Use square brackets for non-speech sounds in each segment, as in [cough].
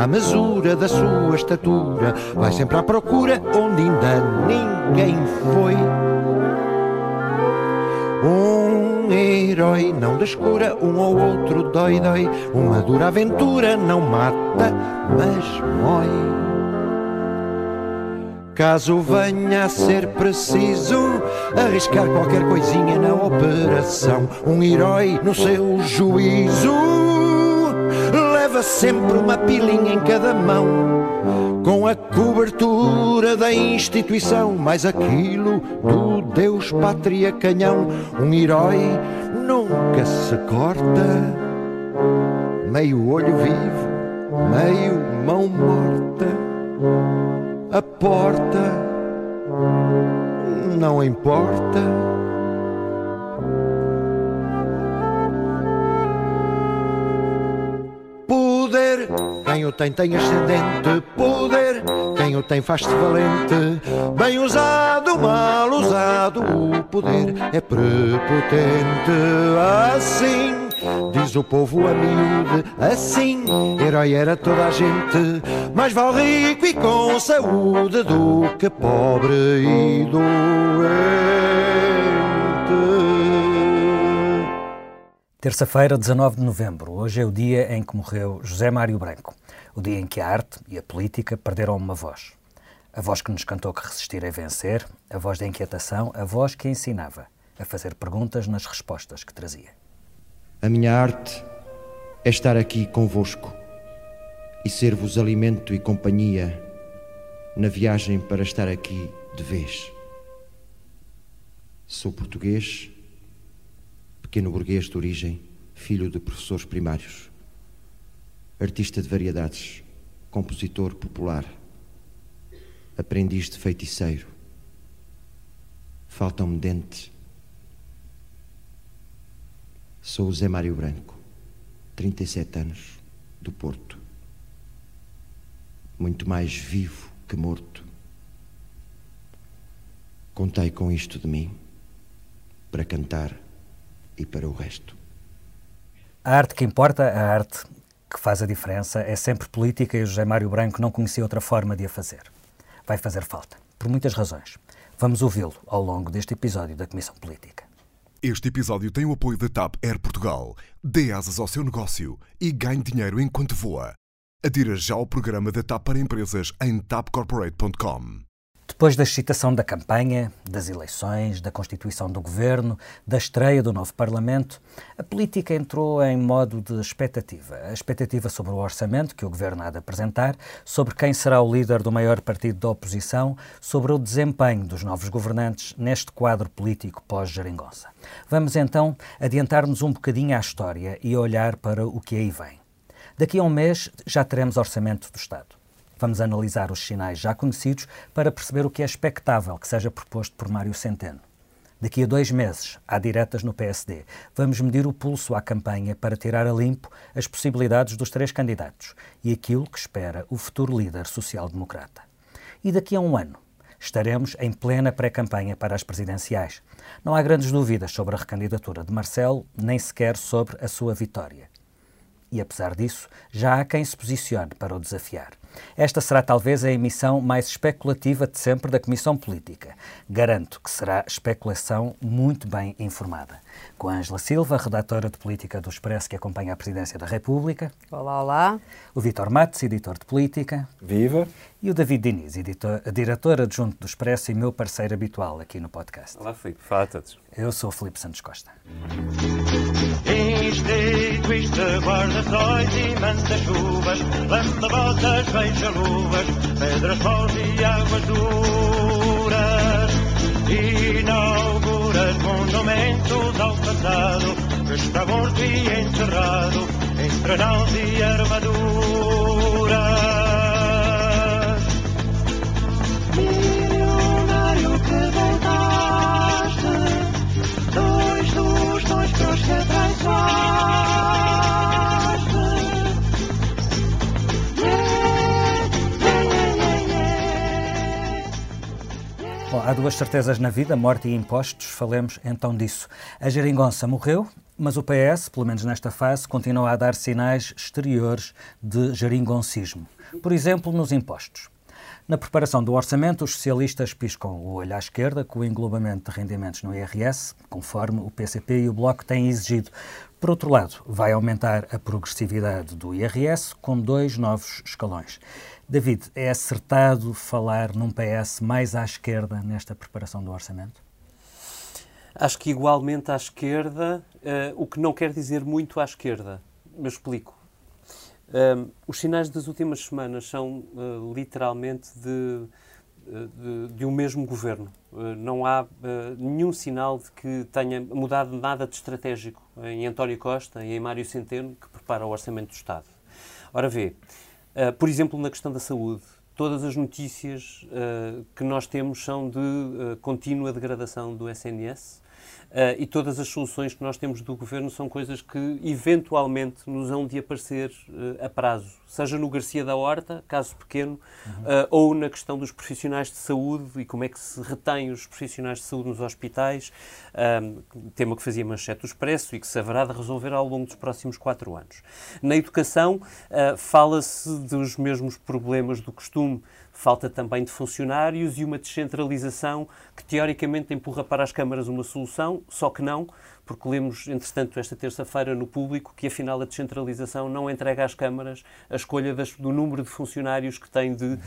à mesura da sua estatura, vai sempre à procura onde ainda ninguém foi. Herói não descura, um ou outro dói-dói. Uma dura aventura não mata, mas mói. Caso venha a ser preciso arriscar qualquer coisinha na operação, um herói no seu juízo leva sempre uma pilinha em cada mão, com a cobertura da instituição, mais aquilo do Deus Pátria Canhão. Um herói nunca se corta, meio olho vivo, meio mão morta. A porta não importa Quem o tem tem ascendente poder, quem o tem faz-se valente. Bem usado, mal usado, o poder é prepotente. Assim diz o povo a miúde, assim herói era toda a gente. Mais vale rico e com saúde do que pobre e doente. Terça-feira, 19 de novembro. Hoje é o dia em que morreu José Mário Branco. O dia em que a arte e a política perderam uma voz. A voz que nos cantou que resistir é vencer, a voz da inquietação, a voz que ensinava a fazer perguntas nas respostas que trazia. A minha arte é estar aqui convosco e ser-vos alimento e companhia na viagem para estar aqui de vez. Sou português pequeno burguês de origem, filho de professores primários, artista de variedades, compositor popular, aprendiz de feiticeiro. Faltam-me dentes. Sou o Zé Mário Branco, 37 anos, do Porto. Muito mais vivo que morto. Contei com isto de mim para cantar e para o resto. A arte que importa, a arte que faz a diferença, é sempre política e o José Mário Branco não conhecia outra forma de a fazer. Vai fazer falta, por muitas razões. Vamos ouvi-lo ao longo deste episódio da Comissão Política. Este episódio tem o apoio da TAP Air Portugal. Dê asas ao seu negócio e ganhe dinheiro enquanto voa. Adira já ao programa da TAP para empresas em tapcorporate.com. Depois da excitação da campanha, das eleições, da constituição do governo, da estreia do novo Parlamento, a política entrou em modo de expectativa. A expectativa sobre o orçamento que o governo há de apresentar, sobre quem será o líder do maior partido da oposição, sobre o desempenho dos novos governantes neste quadro político pós-geringonça. Vamos então adiantar-nos um bocadinho à história e olhar para o que aí vem. Daqui a um mês já teremos orçamento do Estado. Vamos analisar os sinais já conhecidos para perceber o que é expectável que seja proposto por Mário Centeno. Daqui a dois meses, há diretas no PSD. Vamos medir o pulso à campanha para tirar a limpo as possibilidades dos três candidatos e aquilo que espera o futuro líder social-democrata. E daqui a um ano, estaremos em plena pré-campanha para as presidenciais. Não há grandes dúvidas sobre a recandidatura de Marcelo, nem sequer sobre a sua vitória. E apesar disso, já há quem se posicione para o desafiar. Esta será talvez a emissão mais especulativa de sempre da Comissão Política. Garanto que será especulação muito bem informada. Com a Ângela Silva, redatora de política do Expresso que acompanha a Presidência da República. Olá, olá. O Vítor Matos, editor de política. Viva. E o David Diniz, editor, diretor adjunto do Expresso e meu parceiro habitual aqui no podcast. Olá, Filipe. Fala a todos. Eu sou o Filipe Santos Costa fills de guardasols i mantes joves, lambabotes, vells geluves, pedres sol e aigües dures. Inauguras monumentos ao passado, que está morto e enterrado, entre naus e armaduras. Millonario que voltaste, dois dos, dois pros que traiçoaste, Bom, há duas certezas na vida, morte e impostos. Falemos então disso. A geringonça morreu, mas o PS, pelo menos nesta fase, continua a dar sinais exteriores de geringoncismo. Por exemplo, nos impostos. Na preparação do orçamento, os socialistas piscam o olho à esquerda com o englobamento de rendimentos no IRS, conforme o PCP e o Bloco têm exigido. Por outro lado, vai aumentar a progressividade do IRS com dois novos escalões. David, é acertado falar num PS mais à esquerda nesta preparação do orçamento? Acho que igualmente à esquerda, uh, o que não quer dizer muito à esquerda. Me explico. Um, os sinais das últimas semanas são uh, literalmente de de, de um mesmo governo. Eh, não há uh, nenhum sinal de que tenha mudado nada de estratégico em António Costa e em Mário Centeno, que prepara o Orçamento do Estado. Ora vê, uh, por exemplo, na questão da saúde, todas as notícias uh, que nós temos são de contínua degradação do SNS Uh, e todas as soluções que nós temos do governo são coisas que eventualmente nos hão de aparecer uh, a prazo, seja no Garcia da Horta, caso pequeno, uhum. uh, ou na questão dos profissionais de saúde e como é que se retém os profissionais de saúde nos hospitais, tema que fazia manchete do Expresso e que se haverá de resolver ao longo dos próximos quatro anos. Na educação, fala-se dos mesmos problemas do costume falta também de funcionários e uma descentralização que teoricamente empurra para as câmaras uma solução, só que não, porque lemos, entretanto, esta terça-feira no público que afinal a descentralização não entrega às câmaras a escolha das, do número de funcionários que têm de uhum.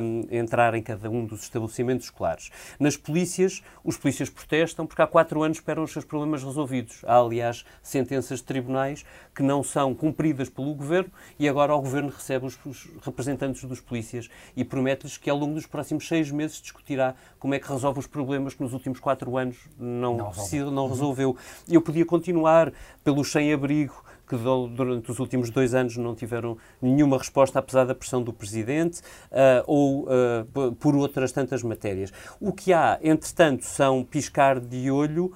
um, entrar em cada um dos estabelecimentos escolares. Nas polícias, os polícias protestam porque há quatro anos esperam os seus problemas resolvidos. Há, aliás, sentenças de tribunais que não são cumpridas pelo governo e agora o governo recebe os, os representantes dos polícias e promete-lhes que ao longo dos próximos seis meses discutirá como é que resolve os problemas que nos últimos quatro anos não, não, não resolveu. Eu podia continuar pelo sem-abrigo, que durante os últimos dois anos não tiveram nenhuma resposta, apesar da pressão do Presidente, uh, ou uh, por outras tantas matérias. O que há, entretanto, são piscar de olho uh,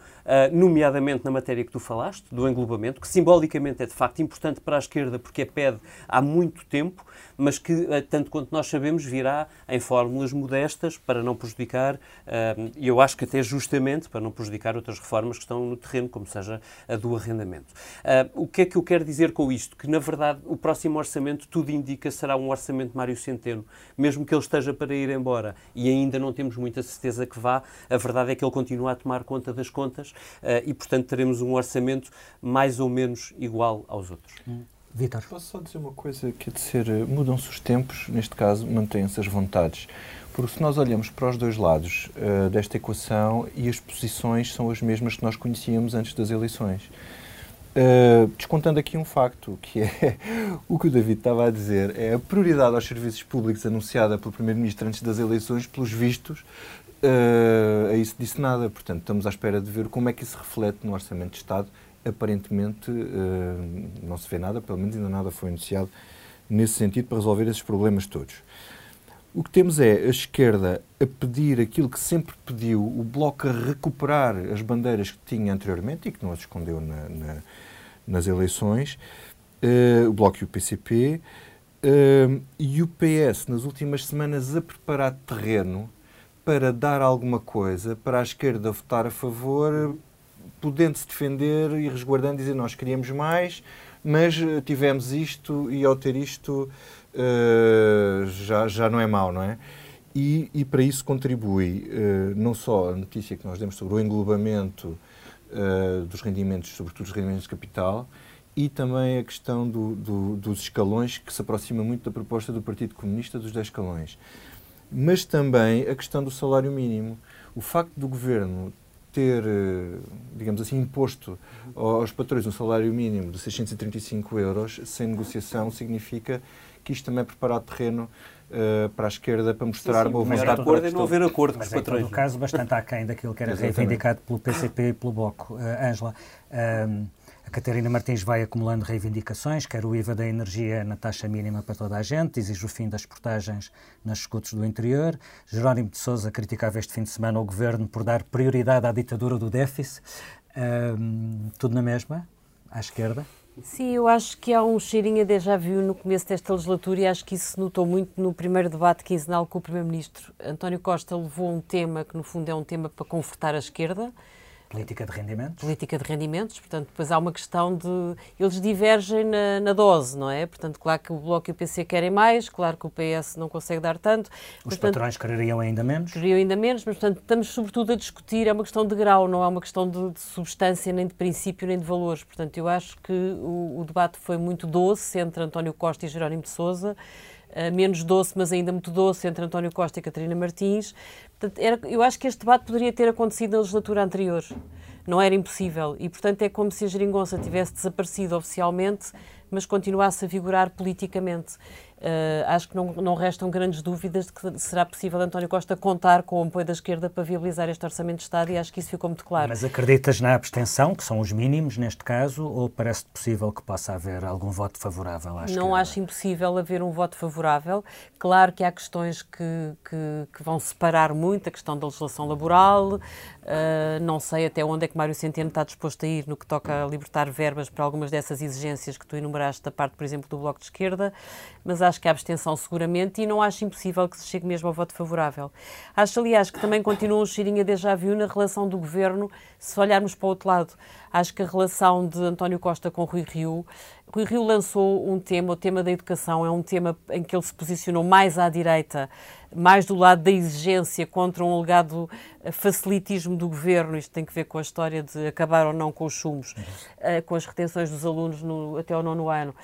nomeadamente na matéria que tu falaste, do englobamento, que simbolicamente é de facto importante para a esquerda porque é pede há muito tempo, mas que, tanto quanto nós sabemos, virá em fórmulas modestas para não prejudicar, e eu acho que até justamente para não prejudicar outras reformas que estão no terreno, como seja a do arrendamento. o que é que eu quero dizer com isto? Que, na verdade, o próximo orçamento, tudo indica, será um orçamento de Mário Centeno, mesmo que ele esteja para ir embora, e ainda não temos muita certeza que vá, a verdade é que ele continua a tomar conta das contas eh, e, portanto, teremos um orçamento mais ou menos igual aos outros. Hum. Vitor. Posso só dizer uma coisa que é de ser, eh, mudam-se os tempos, neste caso mantêm-se as vontades. Porque se nós olhamos para os dois lados uh, desta equação e as posições são as mesmas que nós conhecíamos antes das eleições. Uh, descontando aqui um facto, que é [laughs] o que o David estava a dizer, é a prioridade aos serviços públicos anunciada pelo Primeiro-Ministro antes das eleições, pelos vistos, Uh, a isso disse nada, portanto, estamos à espera de ver como é que isso reflete no Orçamento de Estado. Aparentemente, uh, não se vê nada, pelo menos ainda nada foi anunciado nesse sentido para resolver esses problemas todos. O que temos é a esquerda a pedir aquilo que sempre pediu, o Bloco a recuperar as bandeiras que tinha anteriormente e que não as escondeu na, na, nas eleições, uh, o Bloco e o PCP, e o PS, nas últimas semanas, a preparar terreno para dar alguma coisa, para a esquerda votar a favor, podendo-se defender e resguardando, dizer nós queríamos mais, mas tivemos isto e ao ter isto uh, já, já não é mau, não é? E, e para isso contribui uh, não só a notícia que nós demos sobre o englobamento uh, dos rendimentos, sobretudo os rendimentos de capital, e também a questão do, do, dos escalões, que se aproxima muito da proposta do Partido Comunista dos 10 escalões mas também a questão do salário mínimo. O facto do governo ter, eh, digamos assim, imposto aos patrões um salário mínimo de 635 euros sem negociação significa que isto também é preparar terreno uh, para a esquerda para mostrar sim, sim, uma vontade acordo é não haver acordo com os patrões. Mas, no caso, bastante aquém daquilo que era reivindicado pelo PCP e pelo Bloco. Uh, Ângela, uh, a Catarina Martins vai acumulando reivindicações, quer o IVA da energia na taxa mínima para toda a gente, exige o fim das portagens nas escutas do interior. Jerónimo de Sousa criticava este fim de semana o governo por dar prioridade à ditadura do déficit. Um, tudo na mesma, à esquerda? Sim, eu acho que há um cheirinho a déjà vu no começo desta legislatura e acho que isso se notou muito no primeiro debate quinzenal com o Primeiro-Ministro. António Costa levou um tema que, no fundo, é um tema para confortar a esquerda, Política de rendimentos? política de rendimentos, portanto, depois há uma questão de. Eles divergem na, na dose, não é? Portanto, claro que o Bloco e o PC querem mais, claro que o PS não consegue dar tanto. Os portanto, patrões quereriam ainda menos? queriam ainda menos, mas, portanto, estamos sobretudo a discutir, é uma questão de grau, não é uma questão de, de substância, nem de princípio, nem de valores. Portanto, eu acho que o, o debate foi muito doce entre António Costa e Jerónimo de Sousa, eh, menos doce, mas ainda muito doce, entre António Costa e Catarina Martins. Portanto, era- eu acho que este debate poderia ter acontecido na legislatura anterior. Não era impossível. E, portanto, é como se a geringonça tivesse desaparecido oficialmente, mas continuasse a vigorar politicamente. Eh, acho que não, não restam grandes dúvidas de que será possível António Costa contar com o apoio da esquerda para viabilizar este Orçamento de Estado e acho que isso ficou muito claro. Mas acreditas na abstenção, que são os mínimos neste caso, ou parece possível que possa haver algum voto favorável à esquerda? Não acho impossível haver um voto favorável. Claro que há questões que, que, que vão separar muito, a questão da legislação laboral, ah, não sei até onde é que Mário Centeno está disposto a ir no que toca a libertar verbas para algumas dessas exigências que tu enumeraste da parte, por exemplo, do Bloco de Esquerda, mas acho que há abstenção seguramente e não acho impossível que se chegue mesmo ao voto favorável. Acho, aliás, que também continua um cheirinho a déjà vu na relação do Governo, se olharmos para o outro lado. Acho que a relação de António Costa com Rui Rio Rui Rio lançou um tema, o tema da educação, é um tema em que ele se posicionou mais à direita, mais do lado da exigência contra um alegado eh, facilitismo do governo. Isto tem que ver com a história de acabar ou não com os chumos, eh, com as retenções dos alunos no- até ao nono ano.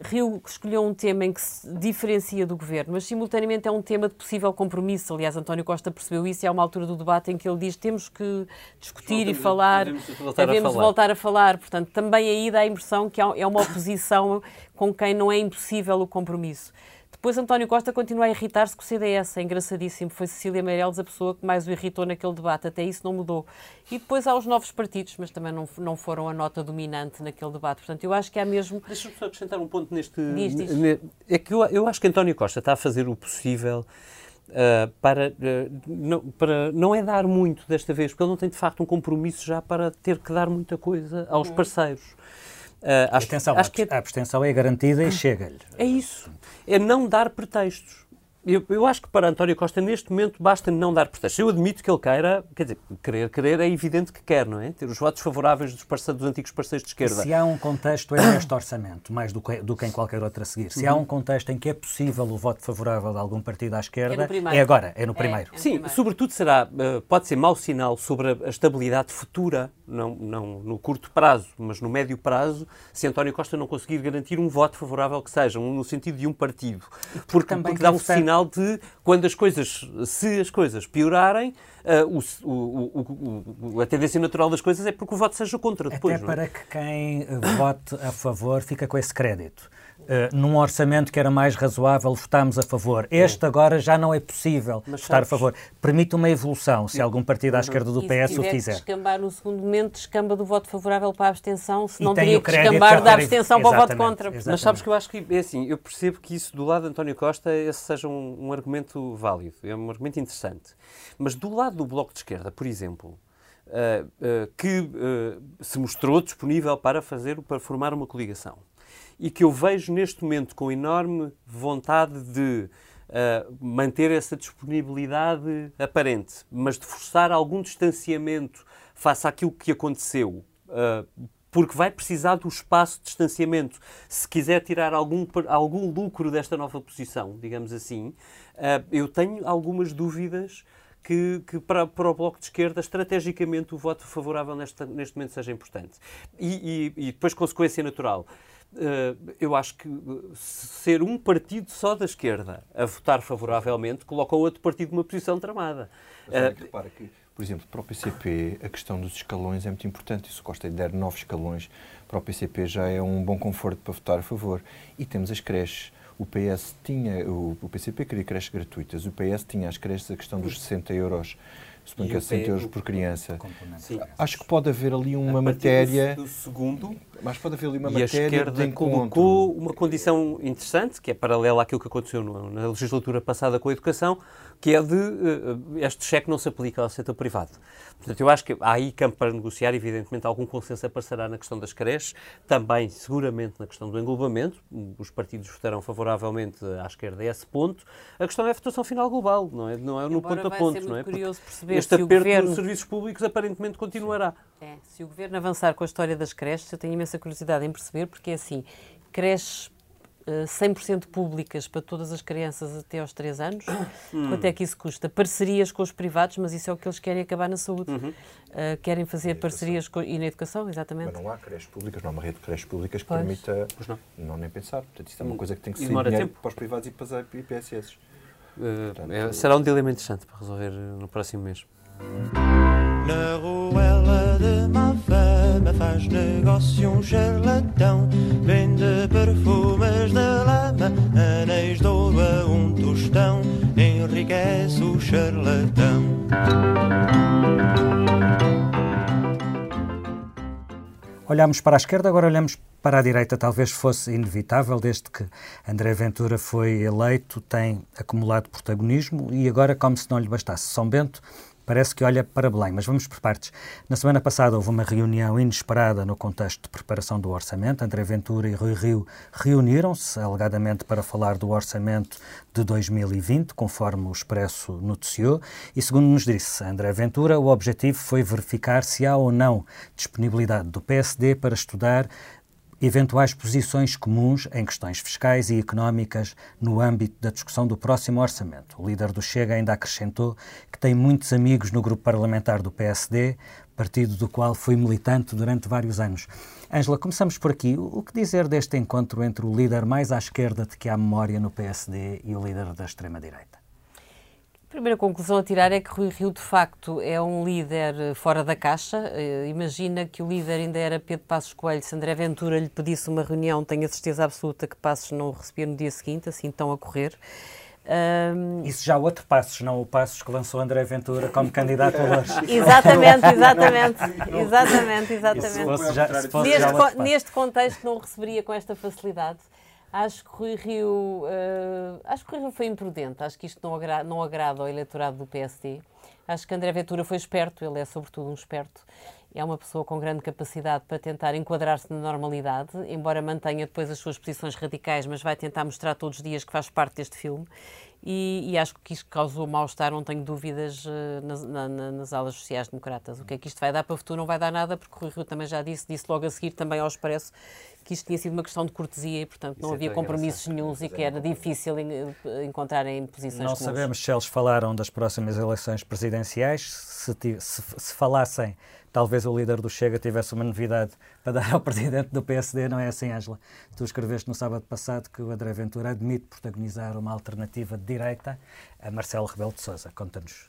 Rio escolheu um tema em que se diferencia do governo, mas simultaneamente é um tema de possível compromisso. Aliás, António Costa percebeu isso e há uma altura do debate em que ele diz temos que discutir e falar, devemos voltar a devemos falar. voltar a falar. Portanto, também aí dá a impressão que é uma oposição com quem não é impossível o compromisso. Depois António Costa continua a irritar-se com o CDS, é engraçadíssimo. Foi Cecília Meirelles a pessoa que mais o irritou naquele debate, até isso não mudou. E depois há os novos partidos, mas também não, não foram a nota dominante naquele debate. Portanto, eu acho que há mesmo. Deixa-me só acrescentar um ponto neste. Diz, diz. É que eu, eu acho que António Costa está a fazer o possível ah, para, ah, não, para. Não é dar muito desta vez, porque ele não tem de facto um compromisso já para ter que dar muita coisa aos parceiros. Ah, acho, Atenção, acho que é, a abstenção é garantida e chega-lhe. é isso. É não dar pretextos. Eu, eu acho que para António Costa, neste momento, basta não dar pretextos. Eu admito que ele queira, quer dizer, querer, querer é evidente que quer, não é? Ter os votos favoráveis dos, parce- dos antigos parceiros de esquerda. Se há um contexto é neste orçamento, mais do que, do que em qualquer outro a seguir, se há Uhum. um contexto em que é possível o voto favorável de algum partido à esquerda, É no primeiro. é agora, é no primeiro. É. Sim, primeiro. sobretudo será, eh, pode ser mau sinal sobre a, estabilidade futura, não, não no curto prazo, mas no médio prazo, se António Costa não conseguir garantir um voto favorável que seja, um- no sentido de um partido. Porque, também porque dá um ser- sinal de quando as coisas, se as coisas piorarem, eh, o- o- o- a tendência natural das coisas é porque o voto seja contra depois. Até não é? para que quem vote a favor fica com esse crédito. Eh, num orçamento que era mais razoável, votámos a favor. Este agora já não é possível Mas votar a sabes- favor. Permite uma evolução, se algum partido à esquerda do E se PS o fizer. descambar no segundo momento, descamba do voto favorável para a abstenção, se não teria o que descambar a da abstenção para o voto contra. exatamente. Mas sabes que eu acho que é assim, eu percebo que isso do lado de António Costa esse seja um, um argumento válido, é um argumento interessante. Mas do lado do Bloco de Esquerda, por exemplo, ah, ah, que ah, se mostrou disponível para fazer, para formar uma coligação e que eu vejo neste momento com enorme vontade de ah, manter essa disponibilidade aparente, mas de forçar algum distanciamento face àquilo que aconteceu, ah, porque vai precisar do espaço de distanciamento. Se quiser tirar algum, algum lucro desta nova posição, digamos assim, ah, eu tenho algumas dúvidas que, que para, para o Bloco de Esquerda, estrategicamente, o voto favorável neste, neste momento seja importante. E, e- e depois, consequência natural. Eh, eu acho que eh, ser um partido só da esquerda a votar favoravelmente coloca o outro partido numa posição tramada. Mas que repara que, por exemplo, para o PCP, a questão dos escalões é muito importante. E se o Costa der nove escalões, para o PCP já é um bom conforto para votar a favor. E temos as creches. O PS tinha, o, PCP queria creches gratuitas, o PS tinha as creches a questão dos 60 euros, suponho que é o 60 P- euros por criança. Acho que pode haver ali uma matéria. do, do segundo, Mas pode haver ali uma e a esquerda colocou uma condição interessante, que é paralela àquilo que aconteceu na legislatura passada com a educação, que é de uh, este cheque não se aplica ao setor privado. Portanto, eu acho que há aí campo para negociar, evidentemente algum consenso aparecerá na questão das creches, também seguramente na questão do englobamento, os partidos votarão favoravelmente à esquerda a esse ponto. A questão é a votação final global, não é, não é no ponto a ponto, não é? curioso perceber este aperto governo... dos serviços públicos aparentemente continuará. É, se o governo avançar com a história das creches, eu tenho imensa curiosidade em perceber, porque é assim, creches 100% eh, públicas para todas as crianças até aos 3 anos. Hum. [coughs] Quanto é que isso custa? Parcerias com os privados, mas isso é o que eles querem acabar na saúde. Uhum. Uh, querem fazer parcerias com, e na educação, exatamente. Mas não há creches públicas, não há uma rede de creches públicas que pois. permita. Pois não. não nem pensar. Portanto, isso é uma coisa que tem que ser dinheiro tempo. para os privados e para as IPSS. Uh, Portanto, é, será um dilema interessante para resolver no próximo mês. Na ruela de Mafama faz negócio um charlatão Vende perfumes de lama, anéis de ouro a um tostão Enriquece o charlatão Olhamos para a esquerda, agora olhamos para a direita. Talvez fosse inevitável, desde que André Ventura foi eleito, tem acumulado protagonismo e agora, como se não lhe bastasse São Bento, parece que olha para Belém. Mas vamos por partes. Na semana passada houve uma reunião inesperada no contexto de preparação do orçamento. André Ventura e Rui Rio reuniram-se, alegadamente, para falar do orçamento de 2020, conforme o Expresso noticiou. E, segundo nos disse André Ventura, o objetivo foi verificar se há ou não disponibilidade do PSD para estudar eventuais posições comuns em questões fiscais e económicas no âmbito da discussão do próximo orçamento. O líder do Chega ainda acrescentou que tem muitos amigos no grupo parlamentar do PSD, partido do qual foi militante durante vários anos. Ângela, começamos por aqui. O que dizer deste encontro entre o líder mais à esquerda de que há memória no PSD e o líder da extrema-direita? A primeira conclusão a tirar é que Rui Rio, de facto, é um líder eh, fora da caixa. Uh, imagina que o líder ainda era Pedro Passos Coelho. Se André Ventura lhe pedisse uma reunião, tenho a certeza absoluta que Passos não o recebia no dia seguinte, assim tão a correr. Um... Isso já outro Passos, não o Passos que lançou André Ventura como candidato a Lourdes. [laughs] Exatamente, exatamente, exatamente, exatamente. Já, neste, neste contexto não o receberia com esta facilidade. Acho que Rui Rio, uh, acho que Rui Rio foi imprudente. Acho que isto não, agra não agrada ao eleitorado do PSD. Acho que André Ventura foi esperto, ele é sobretudo um esperto. É uma pessoa com grande capacidade para tentar enquadrar-se na normalidade, embora mantenha depois as suas posições radicais, mas vai tentar mostrar todos os dias que faz parte deste filme. E, e acho que isto causou mal-estar, não tenho dúvidas, uh, nas, na, nas alas sociais-democratas. O que é que isto vai dar para o futuro? Não vai dar nada, porque o Rui Rio também já disse, disse logo a seguir também ao Expresso, que isto tinha sido uma questão de cortesia e, portanto, não Isso é havia é compromissos nenhums e que era difícil encontrarem posições Não comuns. sabemos se eles falaram das próximas eleições presidenciais, se, se, se falassem, talvez o líder do Chega tivesse uma novidade para dar ao [laughs] presidente do PSD, não é assim, Ângela? Tu escreveste no sábado passado que o André Ventura admite protagonizar uma alternativa de direita a Marcelo Rebelo de Sousa. Conta-nos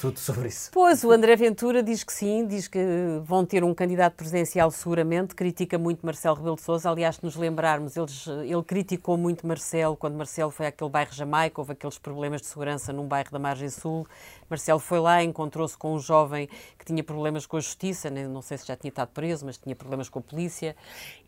tudo sobre isso. Pois, o André Ventura diz que sim, diz que vão ter um candidato presidencial seguramente, critica muito Marcelo Rebelo de Sousa, aliás, se nos lembrarmos, eles, ele criticou muito Marcelo, quando Marcelo foi àquele bairro Jamaica, houve aqueles problemas de segurança num bairro da Margem Sul, Marcelo foi lá, encontrou-se com um jovem que tinha problemas com a justiça, não sei se já tinha estado preso, mas tinha problemas com a polícia,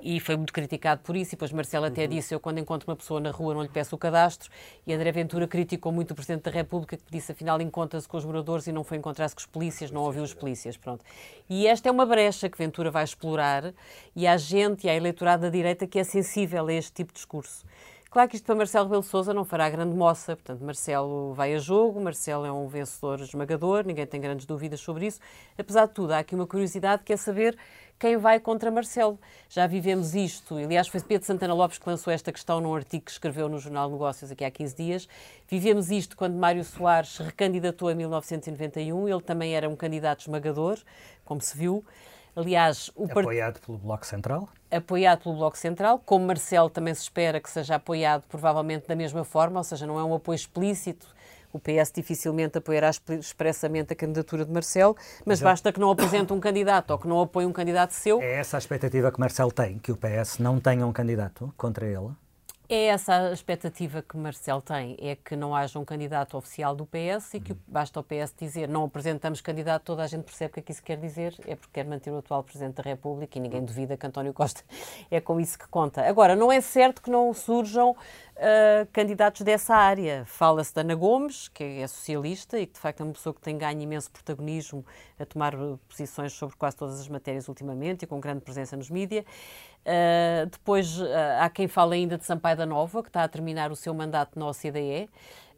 e foi muito criticado por isso, e depois Marcelo até uhum. disse, eu quando encontro uma pessoa na rua não lhe peço o cadastro, e André Ventura criticou muito o Presidente da República, que disse, afinal, encontra-se com os moradores e não foi encontrar-se com os polícias, não ouviu os polícias, pronto. E esta é uma brecha que Ventura vai explorar e há gente e há eleitorado da direita que é sensível a este tipo de discurso. Claro que isto para Marcelo Rebelo Sousa não fará grande moça, portanto, Marcelo vai a jogo, Marcelo é um vencedor esmagador, ninguém tem grandes dúvidas sobre isso. Apesar de tudo, há aqui uma curiosidade que é saber quem vai contra Marcelo. Já vivemos isto, aliás, foi Pedro Santana Lopes que lançou esta questão num artigo que escreveu no Jornal Negócios aqui há 15 dias. Vivemos isto quando Mário Soares recandidatou em 1991, ele também era um candidato esmagador, como se viu. Aliás, o apoiado pelo Bloco Central? Apoiado pelo Bloco Central, como Marcelo também se espera que seja apoiado provavelmente da mesma forma, ou seja, não é um apoio explícito. O PS dificilmente apoiará expressamente a candidatura de Marcelo, mas basta que não apresente um candidato ou que não apoie um candidato seu. É essa a expectativa que Marcelo tem, que o PS não tenha um candidato contra ele? É essa a expectativa que Marcelo tem, é que não haja um candidato oficial do PS e que basta o PS dizer não apresentamos candidato, toda a gente percebe o que é que isso quer dizer, é porque quer manter o atual Presidente da República e ninguém duvida que António Costa [laughs] é com isso que conta. Agora, não é certo que não surjam candidatos dessa área. Fala-se da Ana Gomes, que é socialista e que de facto é uma pessoa que tem ganho imenso protagonismo a tomar posições sobre quase todas as matérias ultimamente e com grande presença nos mídias. Uh, depois uh, há quem fale ainda de Sampaio da Nova, que está a terminar o seu mandato na OCDE.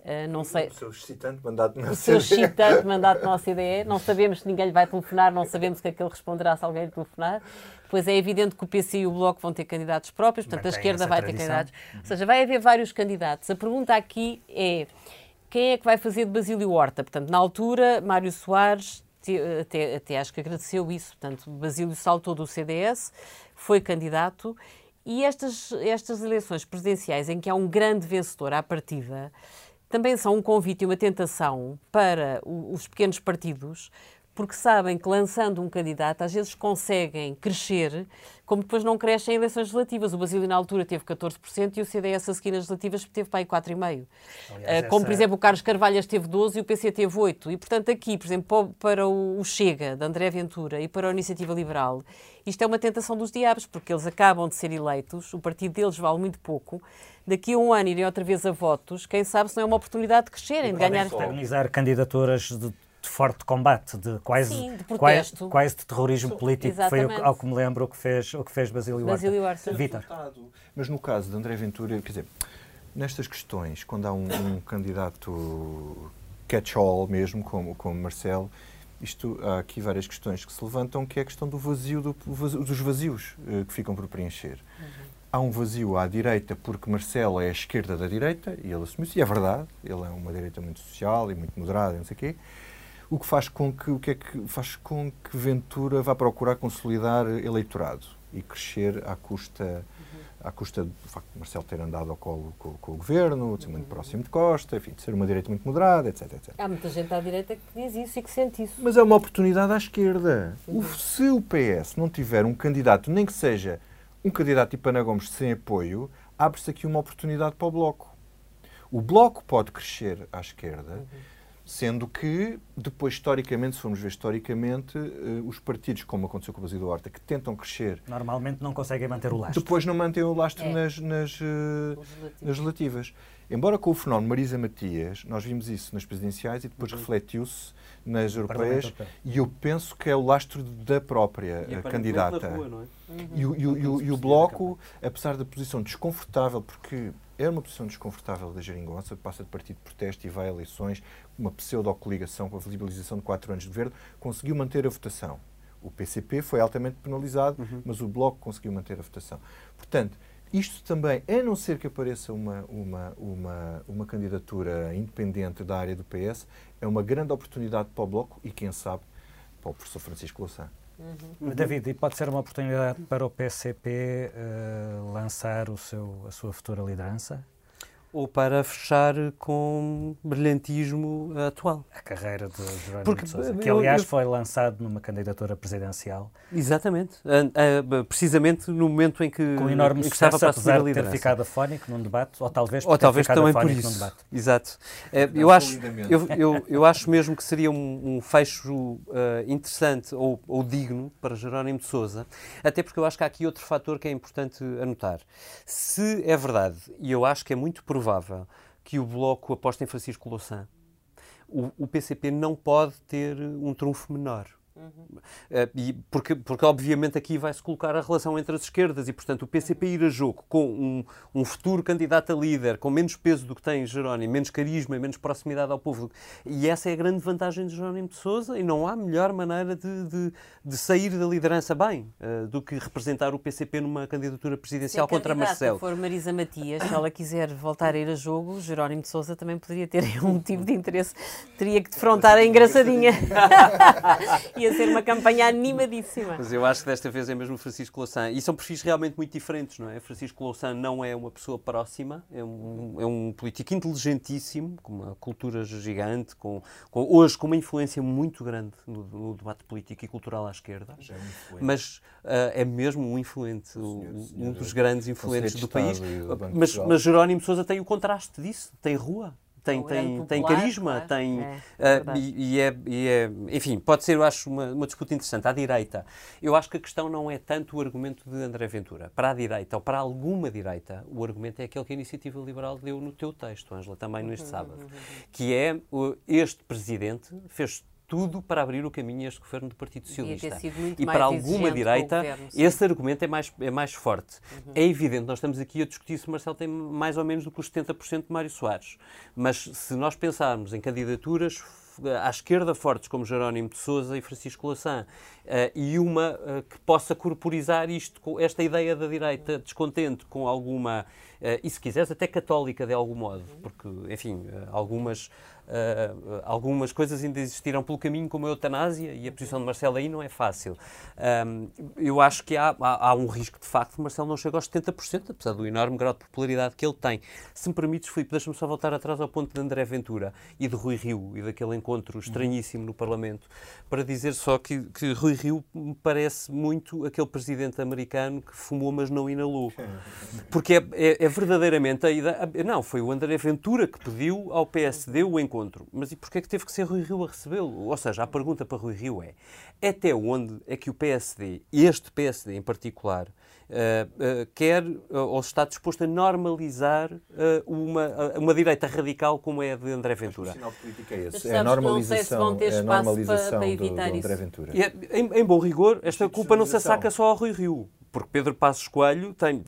Uh, não sei. O seu excitante mandato na OCDE. O seu excitante mandato na OCDE. Não sabemos se ninguém lhe vai telefonar, não sabemos o que é que ele responderá se alguém lhe telefonar. Depois é evidente que o PC e o Bloco vão ter candidatos próprios, portanto Mantém a esquerda vai tradição. ter candidatos. Uhum. Ou seja, vai haver vários candidatos. A pergunta aqui é quem é que vai fazer de Basílio Horta? Portanto, na altura, Mário Soares até, até acho que agradeceu isso. Portanto, Basílio saltou do CDS, foi candidato e estas, estas eleições presidenciais em que há um grande vencedor à partida também são um convite e uma tentação para os pequenos partidos porque sabem que lançando um candidato às vezes conseguem crescer, como depois não crescem em eleições legislativas. O Basílio na altura teve 14% e o CDS a seguir nas legislativas teve para aí 4,5%. Uh, como, por exemplo, o Carlos Carvalhas teve 12% e o PC teve 8%. E, portanto, aqui, por exemplo, para o Chega, de André Ventura, e para a Iniciativa Liberal, isto é uma tentação dos diabos, porque eles acabam de ser eleitos, o partido deles vale muito pouco, daqui a um ano irem outra vez a votos, quem sabe se não é uma oportunidade de crescerem, de ganhar... organizar candidaturas de de forte combate, de quase, Sim, de quase, quase, de terrorismo político, Exatamente. foi, ao que me lembro, o que fez, o que fez Basílio Horta. Basílio Horta. Vitor. Mas no caso de André Ventura, quer dizer, nestas questões, quando há um, um candidato catch-all mesmo, como, como Marcelo, isto, há aqui várias questões que se levantam, que é a questão do vazio, do, dos vazios uh, que ficam por preencher. Uhum. Há um vazio à direita porque Marcelo é a esquerda da direita, e ele assumiu isso, e é verdade, ele é uma direita muito social e muito moderada, não sei o quê o que faz com que o que é que faz com que Ventura vá procurar consolidar eleitorado e crescer à custa à custa do facto de Marcelo ter andado ao colo com, com o governo, de ser muito próximo de Costa, enfim, de ser uma direita muito moderada, etc, etc. Há muita gente à direita que diz isso e que sente isso. Mas é uma oportunidade à esquerda. O, se o PS não tiver um candidato, nem que seja um candidato tipo Ana Gomes sem apoio, abre-se aqui uma oportunidade para o Bloco. O Bloco pode crescer à esquerda. Uhum Sendo que, depois, historicamente, se formos ver historicamente, uh, os partidos, como aconteceu com o Basílio Horta, que tentam crescer... Normalmente não conseguem manter o lastro. Depois não mantêm o lastro é. nas, nas, uh, nas relativas. Embora com o fenómeno Marisa Matias, nós vimos isso nas presidenciais e depois uhum. refletiu-se nas europeias, e eu penso que é o lastro da própria e candidata. Rua, não é? Uhum. E, o, e, o, e o Bloco, apesar da posição desconfortável, porque era uma posição desconfortável da geringonça, passa de partido de protesto e vai a eleições, uma pseudo-coligação com a visibilização de quatro anos de governo, conseguiu manter a votação. O PCP foi altamente penalizado, uhum. mas o Bloco conseguiu manter a votação. Portanto, isto também, a não ser que apareça uma, uma, uma, uma candidatura independente da área do PS, é uma grande oportunidade para o Bloco e, quem sabe, para o professor Francisco Louçã. Uhum. David, e pode ser uma oportunidade para o PCP uh, eh, lançar o seu, a sua futura liderança? Ou para fechar com brilhantismo atual. A carreira de Jerónimo Porque, de Sousa, que aliás eu, foi lançado numa candidatura presidencial. Exatamente, precisamente no momento em que, com enorme em que estava para apesar de ter ficado afónico num debate, ou talvez, ou talvez também por isso. num debate. Exato. É, eu, acho, eu, eu, eu, acho mesmo que seria um, um fecho uh, interessante ou, ou digno para Jerónimo de Sousa, até porque eu acho que há aqui outro fator que é importante anotar. Se é verdade, e eu acho que é muito provável provável que o Bloco aposte em Francisco Louçã. O, o PCP não pode ter um trunfo menor. Uhum. Uh, e porque, porque, obviamente, aqui vai-se colocar a relação entre as esquerdas e, portanto, o PCP ir a jogo com um, um, futuro candidato a líder com menos peso do que tem Jerónimo, menos carisma e menos proximidade ao povo. E essa é a grande vantagem de Jerónimo de Souza e não há melhor maneira de, de, de sair da liderança bem uh, do que representar o PCP numa candidatura presidencial contra Marcelo. Se for Marisa Matias, se ela quiser voltar a ir a jogo, Jerónimo de Souza também poderia ter [laughs] um motivo de interesse. Teria que defrontar a engraçadinha. [laughs] [laughs] ia ser uma campanha animadíssima. Mas eu acho que desta vez é mesmo Francisco Louçã. E são perfis realmente muito diferentes, não é? Francisco Louçã não é uma pessoa próxima, é um, é um político inteligentíssimo, com uma cultura gigante, com, com hoje com uma influência muito grande no, no, debate político e cultural à esquerda. É mas uh, é mesmo um influente, senhor, um dos grandes influentes do país. Mas, mas Jerónimo Sousa tem o contraste disso, tem rua tem, tem, tem carisma, claro. tem. É, uh, e, e, é, e, é, Enfim, pode ser, eu acho, uma, uma, disputa interessante. À direita, eu acho que a questão não é tanto o argumento de André Ventura. Para a direita, ou para alguma direita, o argumento é aquele que a Iniciativa Liberal deu no teu texto, Ângela, também neste uhum, sábado, uhum, uhum. que é este presidente fez tudo para abrir o caminho a este governo do Partido Socialista. E para alguma direita, governo, esse argumento é mais, é mais forte. Uhum. É evidente, nós estamos aqui a discutir se Marcelo tem mais ou menos do que os 70% de Mário Soares. Mas se nós pensarmos em candidaturas à esquerda fortes como Jerónimo de Sousa e Francisco Louçã uh, e uma uh, que possa corporizar isto, esta ideia da direita descontente com alguma, uh, e se quiseres até católica de algum modo, porque, enfim, algumas Uh, algumas coisas ainda existiram pelo caminho, como a eutanásia, e a posição de Marcelo aí não é fácil. Um, eu acho que há, há, há, um risco, de facto, de Marcelo não chega aos 70%, apesar do enorme grau de popularidade que ele tem. Se me permites, Filipe, deixa-me só voltar atrás ao ponto de André Ventura e de Rui Rio e daquele encontro estranhíssimo no Parlamento, para dizer só que, que Rui Rio me parece muito aquele presidente americano que fumou, mas não inalou. Porque é, é, é verdadeiramente a ideia. Não, foi o André Ventura que pediu ao PSD o encontro encontro. Mas e porquê é que teve que ser Rui Rio a recebê-lo? Ou seja, a pergunta para Rui Rio é até onde é que o PSD, este PSD em particular, uh, uh, quer uh, ou está disposto a normalizar uma, uma direita radical como é a de André Ventura? o sinal político é esse. É a normalização, é a normalização para, para do, do André Ventura. É, em, em, bom rigor, esta culpa não se saca só ao Rui Rio porque Pedro Passos Coelho tem,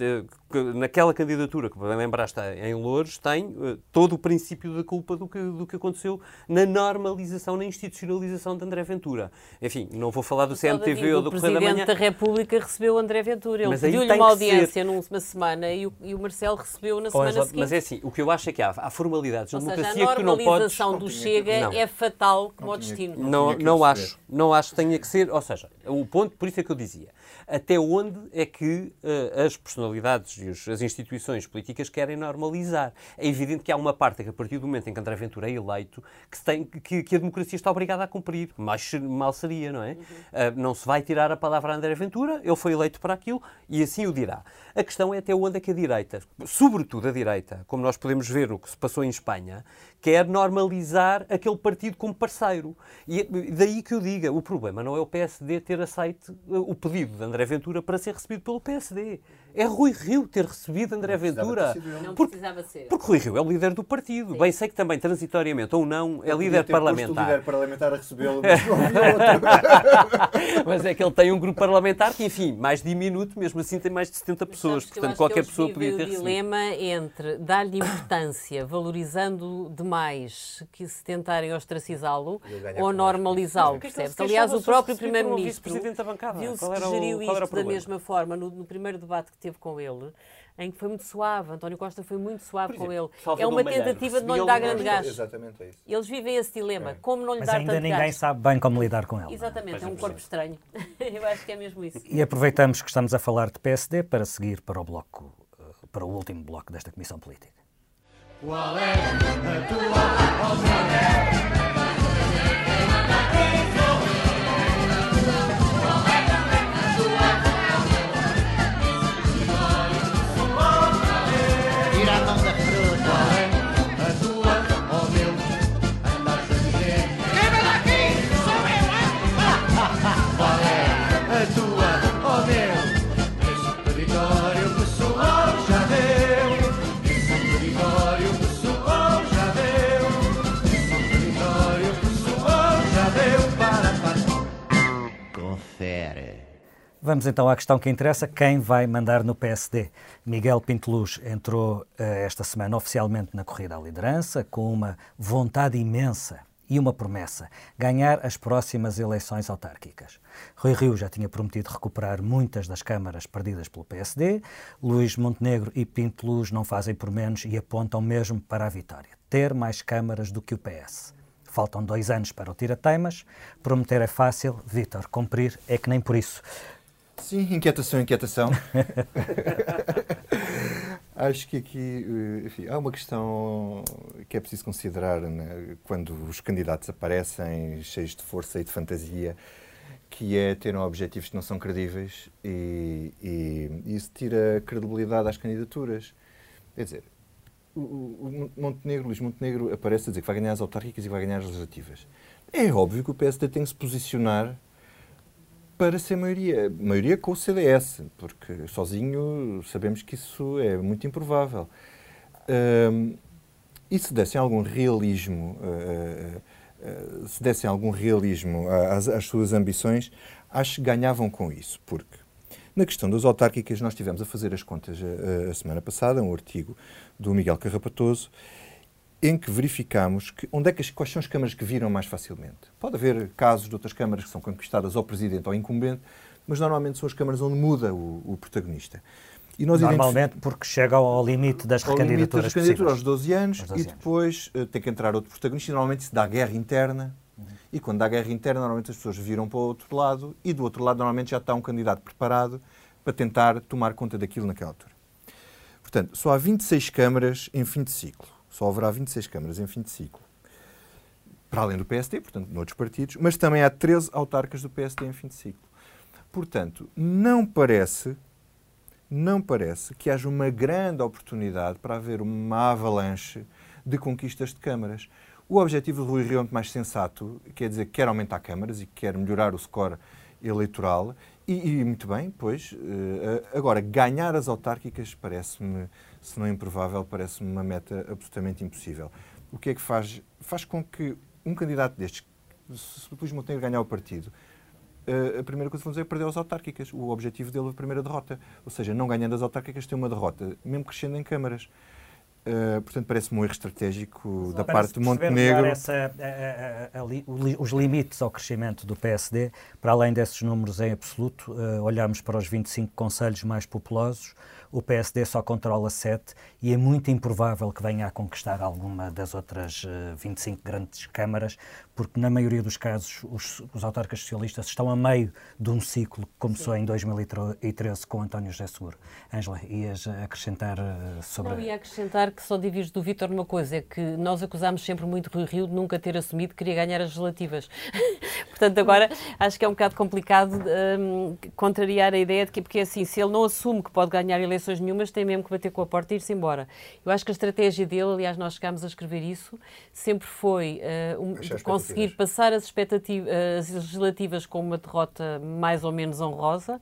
naquela candidatura que lembraste em Louros, tem uh, todo o princípio da culpa do que, do que aconteceu na normalização, na institucionalização de André Ventura. Enfim, não vou falar do CMTV ou do Correio da Manhã. O Presidente da República recebeu André Ventura. Ele pediu-lhe uma audiência ser... numa semana e o, e o, Marcelo recebeu na semana seguinte. Mas é assim, o que eu acho é que há, há formalidades na democracia que tu não podes... a normalização do Chega não. é fatal como o destino. Não, não, não acho. Não acho que tenha que ser... Ou seja, o ponto, por isso é que eu dizia, até onde é que uh, as personalidades e os, as instituições políticas querem normalizar. É evidente que há uma parte que, a partir do momento em que André Ventura é eleito, que, tem, que, que a democracia está obrigada a cumprir. Mais mal seria, não é? Uhum. Uh, não se vai tirar a palavra a André Ventura, ele foi eleito para aquilo e assim o dirá. A questão é até onde é que a direita, sobretudo a direita, como nós podemos ver no que se passou em Espanha, quer normalizar aquele partido como parceiro. E daí que eu diga, o problema não é o PSD ter aceito uh, o pedido de André Ventura para ser recebido pelo PSD. É Rui Rio ter recebido André não Ventura. Não porque, precisava ser. Porque Rui Rio é o líder do partido. Sim. Bem, sei que também, transitoriamente ou não, é líder parlamentar. O líder parlamentar a recebê-lo, mas [laughs] Mas é que ele tem um grupo parlamentar que, enfim, mais diminuto, mesmo assim tem mais de 70 pessoas. Portanto, qualquer pessoa podia ter recebido. o dilema entre dar-lhe importância, valorizando demais que se tentarem ostracizá-lo, ou normalizá-lo, é percebes? Aliás, o próprio Primeiro-Ministro sugeriu isto da mesma forma no, no primeiro debate que teve com ele, em que foi muito suave. António Costa foi muito suave exemplo, com ele. É uma tentativa de não lhe dar grande gás. Exatamente é isso. Eles vivem esse dilema. É. Como não lhe Mas dar ainda ninguém sabe bem como lidar com ele. Exatamente, é um corpo estranho. [laughs] Eu acho que é mesmo isso. E aproveitamos que estamos a falar de PSD para seguir para o bloco, eh, para o último bloco desta Comissão Política. Qual é a tua opinião? Vamos então à questão que interessa: quem vai mandar no PSD? Miguel Pinteluz entrou uh, esta semana oficialmente na corrida à liderança com uma vontade imensa e uma promessa: ganhar as próximas eleições autárquicas. Rui Rio já tinha prometido recuperar muitas das câmaras perdidas pelo PSD. Luís Montenegro e Pinteluz não fazem por menos e apontam mesmo para a vitória: ter mais câmaras do que o PS. Faltam dois anos para o tira-teimas. Prometer é fácil, Vítor, cumprir é que nem por isso. Sim, inquietação, inquietação. [laughs] Acho que aqui eh, enfim, há uma questão que é preciso considerar né, quando os candidatos aparecem cheios de força e de fantasia, que é terem objetivos que não são credíveis e, e isso tira credibilidade às candidaturas. Quer dizer, o, o Montenegro, Luís Montenegro aparece a dizer que vai ganhar as autárquicas e vai ganhar as legislativas. É óbvio que o PSD tem que se posicionar para ser maioria. Maioria com o CDS, porque sozinho sabemos que isso é muito improvável. E se dessem algum realismo, uh, uh, se dessem algum realismo às, às, suas ambições, acho que ganhavam com isso, porque na questão das autárquicas nós tivemos a fazer as contas a, a semana passada, um artigo do Miguel Carrapatoso, em que verificamos que, onde é que, quais são as câmaras que viram mais facilmente. Pode haver casos de outras câmaras que são conquistadas ao presidente ou incumbente, mas normalmente são as câmaras onde muda o, o protagonista. E Normalmente porque chega ao limite das ao recandidaturas. Limite das recandidaturas aos 12 anos, 12 e depois uh, tem que entrar outro protagonista. E normalmente se dá guerra interna. Uhum. E quando dá guerra interna, normalmente as pessoas viram para o outro lado e do outro lado, normalmente já está um candidato preparado para tentar tomar conta daquilo naquela altura. Portanto, só há 26 câmaras em fim de ciclo. Só haverá 26 câmaras em fim de ciclo. Para além do PSD, portanto, noutros partidos, mas também há 13 autarcas do PSD em fim de ciclo. Portanto, não parece, não parece que haja uma grande oportunidade para haver uma avalanche de conquistas de câmaras. O objetivo do Rui Rio é muito mais sensato, quer dizer, quer aumentar câmaras e quer melhorar o score eleitoral e, e, muito bem, pois. Uh, agora, ganhar as autárquicas parece-me, se não improvável, parece-me uma meta absolutamente impossível. O que é que faz? Faz com que um candidato destes, se Luís Montenegro ganhar o partido, uh, a primeira coisa que vão dizer é perder as autárquicas. O objetivo dele é a primeira derrota. Ou seja, não ganhando as autárquicas, tem uma derrota, mesmo crescendo em câmaras. Uh, portanto, parece-me um erro estratégico da parte de Montenegro. Essa, a, a, a, os limites ao crescimento do PSD, para além desses números em absoluto, uh, olhamos para os 25 conselhos mais populosos, o PSD só controla 7 e é muito improvável que venha a conquistar alguma das outras 25 eh, grandes câmaras, porque na maioria dos casos os, os autarcas socialistas estão a meio de um ciclo que começou Sim. em 2013 com António José Seguro. Ângela, ias acrescentar eh, sobre... Não, ia acrescentar que só divides do Vítor numa coisa, é que nós acusámos sempre muito Rui Rio de nunca ter assumido que queria ganhar as relativas. [laughs] Portanto, agora acho que é um bocado complicado um, contrariar a ideia de que, porque assim, se ele não assume que pode ganhar eleições eleições nenhumas, tem mesmo que bater com a porta e ir-se embora. Eu acho que a estratégia dele, aliás, nós chegámos a escrever isso, sempre foi uh, um, conseguir passar as expectativas, as legislativas com uma derrota mais ou menos honrosa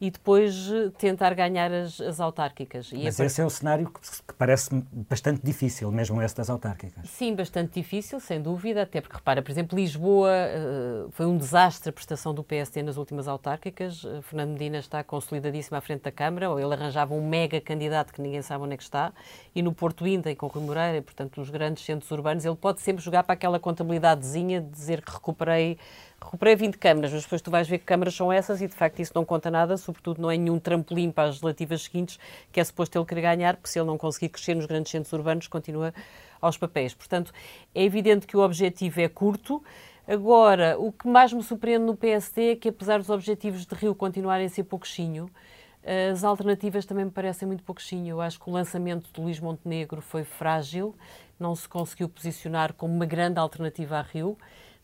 e depois eh, tentar ganhar as, as autárquicas. E Mas esse é o cenário que, parece bastante difícil, mesmo esse das autárquicas. Sim, bastante difícil, sem dúvida, até porque, repara, por exemplo, Lisboa uh, foi um desastre a prestação do PSD nas últimas autárquicas. Uh, Fernando Medina está consolidadíssimo à frente da Câmara, ou ele arranjava um mega candidato que ninguém sabe onde é que está, e no Porto Inda, e com Rui Moreira, portanto, nos grandes centros urbanos, ele pode sempre jogar para aquela contabilidadezinha de dizer que recuperei recuperei 20 câmaras, mas depois tu vais ver que câmaras são essas e de facto isso não conta nada, sobretudo não é nenhum trampolim para as legislativas seguintes que é suposto ele querer ganhar, porque se ele não conseguir crescer nos grandes centros urbanos, continua aos papéis. Portanto, é evidente que o objetivo é curto. Agora, o que mais me surpreende no PSD é que, apesar dos objetivos de Rio continuarem a ser pouquinho, as alternativas também me parecem muito pouquinho. Eu acho que o lançamento de Luís Montenegro foi frágil, não se conseguiu posicionar como uma grande alternativa a Rio.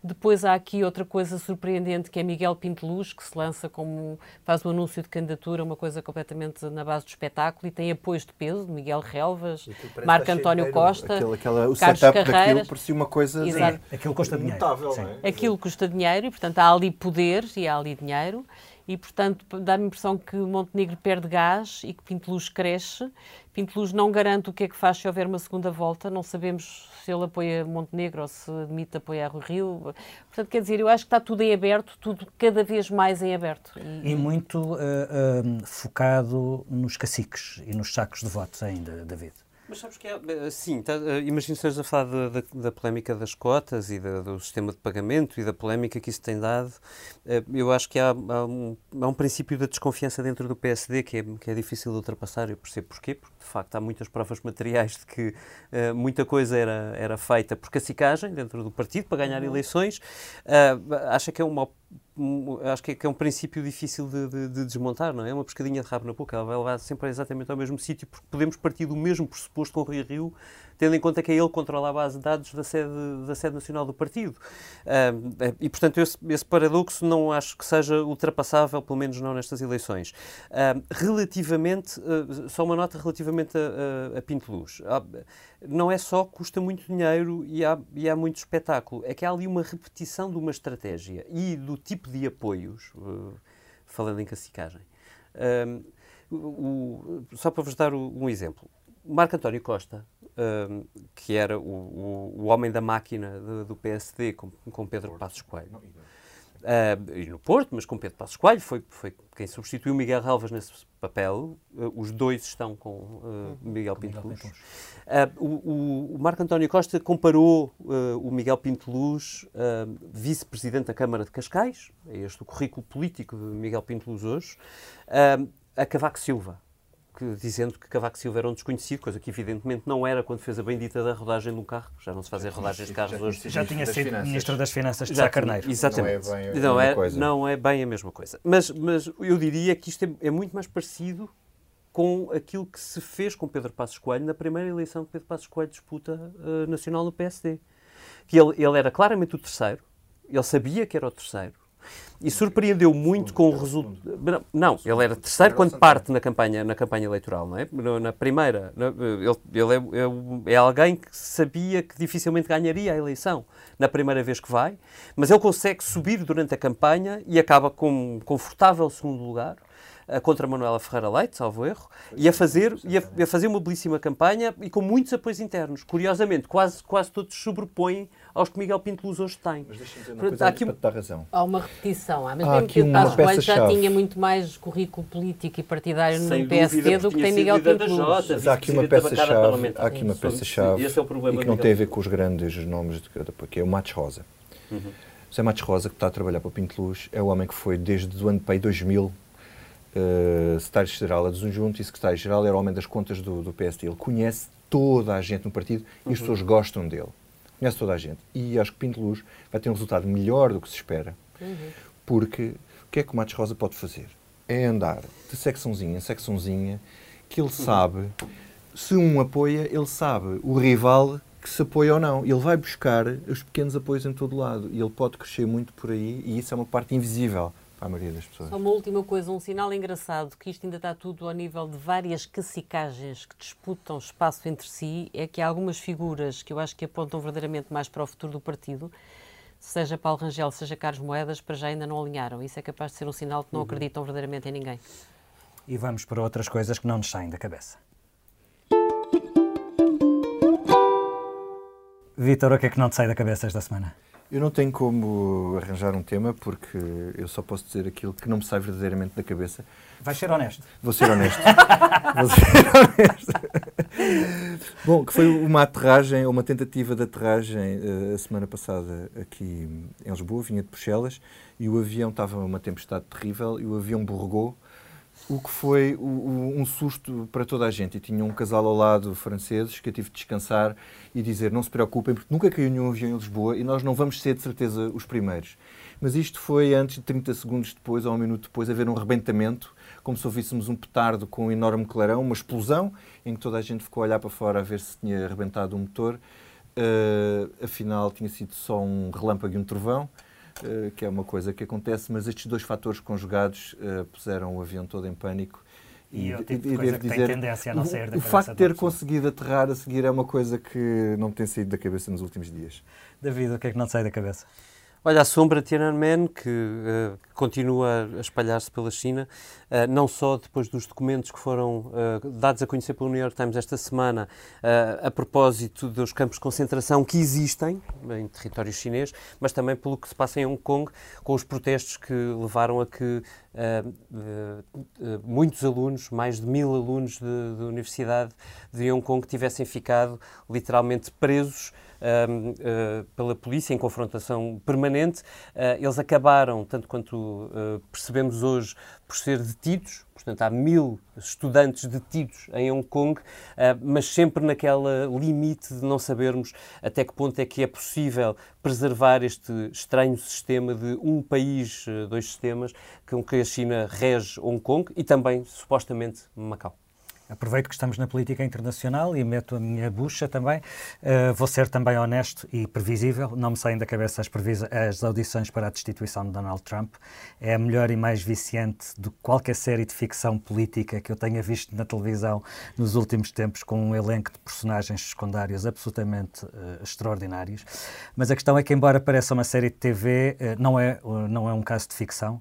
Depois há aqui outra coisa surpreendente que é Miguel Pinteluz, que se lança como faz o um anúncio de candidatura, uma coisa completamente na base do espetáculo e tem apoios de peso, de Miguel Relvas, Marco António Costa, aquele, aquela, o Carlos Carreiras. parecia uma coisa Exato. Aquilo custa dinheiro. Notável, é? Aquilo custa dinheiro e, portanto, há ali poder e há ali dinheiro e, portanto, dá-me a impressão que Montenegro perde gás e que Pinteluz cresce. Pinteluz não garante o que é que faz se houver uma segunda volta, não sabemos se ele apoia Montenegro ou se admite apoiar o Rio. Portanto, quer dizer, eu acho que está tudo em aberto, tudo cada vez mais em aberto. E, e muito uh, focado nos caciques e nos sacos de votos ainda, David. Mas sabes que é. Sim, tá, imagino que a falar da, da, da, polémica das cotas e da, do sistema de pagamento e da polémica que isso tem dado. Eu acho que há, há, um, há um princípio da desconfiança dentro do PSD que é, que é difícil de ultrapassar. Eu percebo porquê, porque de facto há muitas provas materiais de que uh, muita coisa era, era feita por cacicagem dentro do partido para ganhar uhum. eleições. Uh, acha que é uma acho que é, que é um princípio difícil de, de, de, desmontar, não é? É uma pescadinha de rabo na boca, ela vai levar sempre exatamente ao mesmo sítio, porque podemos partir do mesmo pressuposto com o Rio Rio, tendo em conta que é ele que controla a base de dados da sede, da sede nacional do partido. Uh, e, portanto, esse, esse, paradoxo não acho que seja ultrapassável, pelo menos não nestas eleições. Uh, relativamente, uh, só uma nota relativamente a, a, Pinto Luz. não é só custa muito dinheiro e há, e há muito espetáculo, é que há ali uma repetição de uma estratégia e do tipo de apoios, falando em cacicagem. O, só para vos dar um exemplo. Marco António Costa, um, que era o, o, o, homem da máquina de, do PSD, com, com Pedro Porto. Passos Coelho. Uh, e no Porto, mas com Pedro Passos Coelho, foi, foi quem substituiu Miguel Relvas nesse papel. Uh, os dois estão com uh, Miguel Pinto Luz. O, o, Marco António Costa comparou o Miguel Pinto Luz, vice-presidente da Câmara de Cascais, é este o currículo político de Miguel Pinto Luz hoje, a Cavaco Silva que, dizendo que Cavaco Silva era um desconhecido, coisa que evidentemente não era quando fez a bendita da rodagem de um carro. Já não se fazem rodagens de carros hoje. Já tinha sido Ministro das Finanças de Sá Carneiro. Exatamente. Não é, bem não, é, não é bem a mesma coisa. Mas, mas eu diria que isto é, é, muito mais parecido com aquilo que se fez com Pedro Passos Coelho na primeira eleição que Pedro Passos Coelho disputa uh, nacional no PSD. Que ele, ele era claramente o terceiro, ele sabia que era o terceiro, e surpreendeu muito com o resultado. Não, ele era terceiro quando parte na campanha, na campanha eleitoral, não é? Na primeira. Ele, ele é, é, é, alguém que sabia que dificilmente ganharia a eleição na primeira vez que vai, mas ele consegue subir durante a campanha e acaba com um confortável segundo lugar contra Manuela Ferreira Leite, salvo erro, e a fazer, e a, a, fazer uma belíssima campanha e com muitos apoios internos. Curiosamente, quase, quase todos sobrepõem aos que Miguel Pinto Luz hoje tem. Mas deixa-me dizer uma coisa aqui, para te dar razão. Há uma repetição. Há, mas há que o Passos Coelho já tinha muito mais currículo político e partidário Sem no PSD do que tem Miguel Pinto Luz. Mas há aqui uma peça-chave há aqui uma peça-chave é e que não tem a ver com os grandes nomes, de, porque é o Matos Rosa. Uhum. José Matos Rosa, que está a trabalhar para o Pinto Luz, é o homem que foi desde o ano 2000 uh, secretário-geral adjunto e secretário-geral era o homem das contas do, do PSD. Ele conhece toda a gente no partido e as uhum. pessoas gostam dele. Conhece toda a gente. E acho que Pinto Luz vai ter um resultado melhor do que se espera. Uhum. Porque o que é que o Matos Rosa pode fazer? É andar de secçãozinha em secçãozinha que ele uhum. sabe, se um apoia, ele sabe o rival que se apoia ou não. Ele vai buscar os pequenos apoios em todo lado e ele pode crescer muito por aí e isso é uma parte invisível à maioria das pessoas. Só uma última coisa, um sinal engraçado que isto ainda está tudo ao nível de várias cacicagens que disputam espaço entre si, é que há algumas figuras que eu acho que apontam verdadeiramente mais para o futuro do partido, seja Paulo Rangel, seja Carlos Moedas, para já ainda não alinharam. Isso é capaz de ser um sinal que não uhum. acreditam verdadeiramente em ninguém. E vamos para outras coisas que não nos saem da cabeça. Vítor, o que é que não te sai da cabeça esta semana? Eu não tenho como arranjar um tema porque eu só posso dizer aquilo que não me sai verdadeiramente da cabeça. Vai ser honesto. Vou ser honesto. [laughs] Vou ser honesto. Bom, que foi uma aterragem, uma tentativa de aterragem uh, a semana passada aqui em Lisboa, vinha de Bruxelas, e o avião estava uma tempestade terrível e o avião borregou o que foi o, o, um susto para toda a gente. E tinha um casal ao lado franceses que eu tive de descansar e dizer não se preocupem, porque nunca caiu nenhum avião em Lisboa e nós não vamos ser de certeza os primeiros. Mas isto foi antes de 30 segundos depois, ou um minuto depois, haver um rebentamento, como se ouvíssemos um petardo com um enorme clarão, uma explosão, em que toda a gente ficou a olhar para fora a ver se tinha arrebentado um motor. Uh, afinal, tinha sido só um relâmpago e um trovão. Eh, que é uma coisa que acontece, mas estes dois fatores conjugados uh, puseram o avião todo em pânico. E, e, tipo e devo dizer, tendência a não sair da o facto de ter conseguido aterrar a seguir é uma coisa que não tem saído da cabeça nos últimos dias. David, o que é que não te sai da cabeça? Olha, a sombra de Tiananmen, que uh, continua a espalhar-se pela China, uh, não só depois dos documentos que foram uh, dados a conhecer pelo New York Times esta semana, a propósito dos campos de concentração que existem em território chinês, mas também pelo que se passa em Hong Kong, com os protestos que levaram a que muitos alunos, mais de mil alunos da Universidade de Hong Kong, tivessem ficado literalmente presos pela polícia em confrontação permanente. Uh, eles acabaram, tanto quanto percebemos hoje, por ser detidos. Portanto, há mil estudantes detidos em Hong Kong, mas sempre naquela limite de não sabermos até que ponto é que é possível preservar este estranho sistema de um país, dois sistemas, com que a China rege Hong Kong e também, supostamente, Macau. Aproveito que estamos na política internacional e meto a minha bucha também. Uh, vou ser também honesto e previsível. Não me saem da cabeça as, as, audições para a destituição de Donald Trump. É a melhor e mais viciante de qualquer série de ficção política que eu tenha visto na televisão nos últimos tempos, com um elenco de personagens secundários absolutamente uh, extraordinários. Mas a questão é que, embora pareça uma série de TV, uh, eh, não, é, não é um caso de ficção.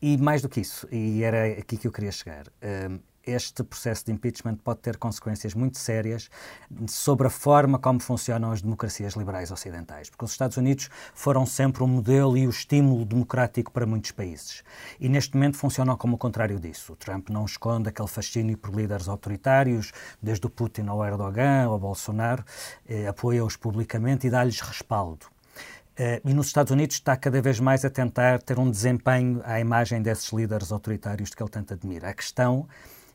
E mais do que isso, e era aqui que eu queria chegar, este processo de impeachment pode ter consequências muito sérias sobre a forma como funcionam as democracias liberais ocidentais, porque os Estados Unidos foram sempre o um modelo e o estímulo democrático para muitos países. E neste momento funcionam como o contrário disso. O Trump não esconde aquele fascínio por líderes autoritários, desde o Putin ao Erdogan ao Bolsonaro, eh, apoia-os publicamente e dá-lhes respaldo. Uh, e nos Estados Unidos está cada vez mais a tentar ter um desempenho à imagem desses líderes autoritários que ele tanto admira. A questão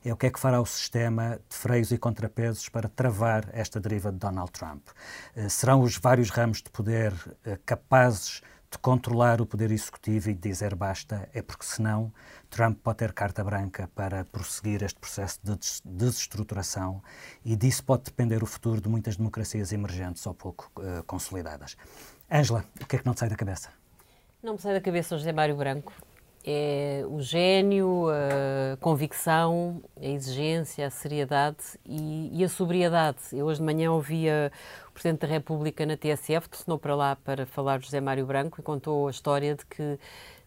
é o que é que fará o sistema de freios e contrapesos para travar esta deriva de Donald Trump. Eh, serão os vários ramos de poder eh, capazes de controlar o poder executivo e de dizer basta, é porque senão Trump pode ter carta branca para prosseguir este processo de desestruturação e disso pode depender o futuro de muitas democracias emergentes ou pouco uh, consolidadas. Ângela, o que é que não te sai da cabeça? Não me sai da cabeça o José Mário Branco é o gênio, a convicção, a exigência, a seriedade e, e, a sobriedade. Eu hoje de manhã ouvia o Presidente da República na TSF, telefonou para lá para falar José Mário Branco e contou a história de que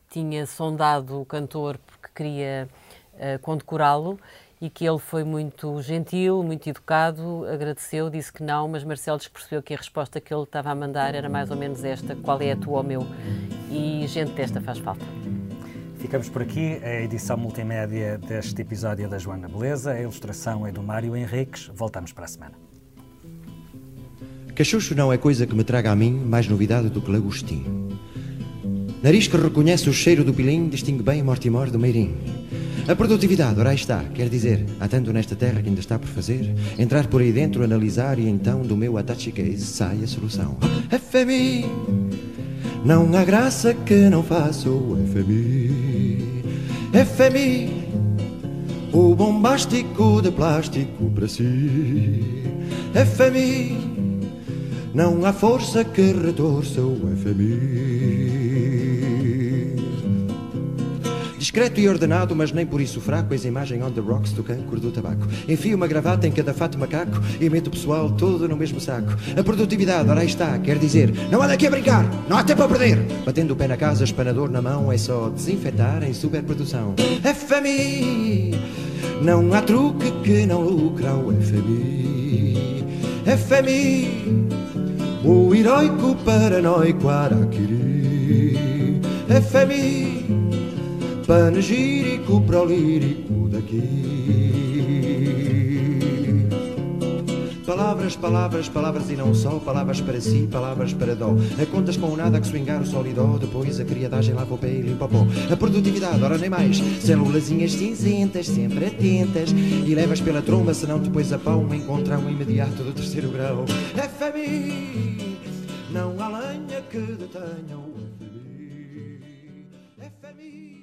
tinha sondado o cantor porque queria uh, condecorá-lo e que ele foi muito gentil, muito educado, agradeceu, disse que não, mas Marcelo percebeu que a resposta que ele estava a mandar era mais ou menos esta: qual é a tua ou meu? E gente desta faz falta. Ficamos por aqui. A edição multimédia deste episódio é da Joana Beleza. A ilustração é do Mário Henriques. Voltamos para a semana. Cachucho não é coisa que me traga a mim mais novidade do que lagostim. Nariz que reconhece o cheiro do pilim distingue bem Mortimor do Meirim. A produtividade, ora está, quer dizer, há tanto nesta terra que ainda está por fazer, entrar por aí dentro, analisar e então do meu atache case sai a solução. FMI, não há graça que não faça o FMI. FMI, o bombástico de plástico para si. FMI, não há força que retorça o FMI. Discreto e ordenado, mas nem por isso fraco, eis a imagem on the rocks do cancro do tabaco. Enfio uma gravata em cada fato macaco e meto o pessoal todo no mesmo saco. A produtividade, ora aí está, quer dizer, não há daqui a brincar, não há tempo a perder. Batendo o pé na casa, espanador na mão, é só desinfetar em superprodução. FMI, não há truque que não lucra o FMI. FMI, o heróico paranoico Araquiri. FMI, panegírico prolírico daqui. Palavras, palavras, palavras e não só, palavras para si, palavras para dó. A contas com nada que swingar o sol e dó, depois a criadagem lava o pé e limpa o pó. A produtividade, ora nem mais, célulazinhas cinzentas, sempre atentas, e levas pela tromba, senão depois a pau encontrar um imediato do terceiro grau. FMI, não há lenha que detenha o FMI. FMI.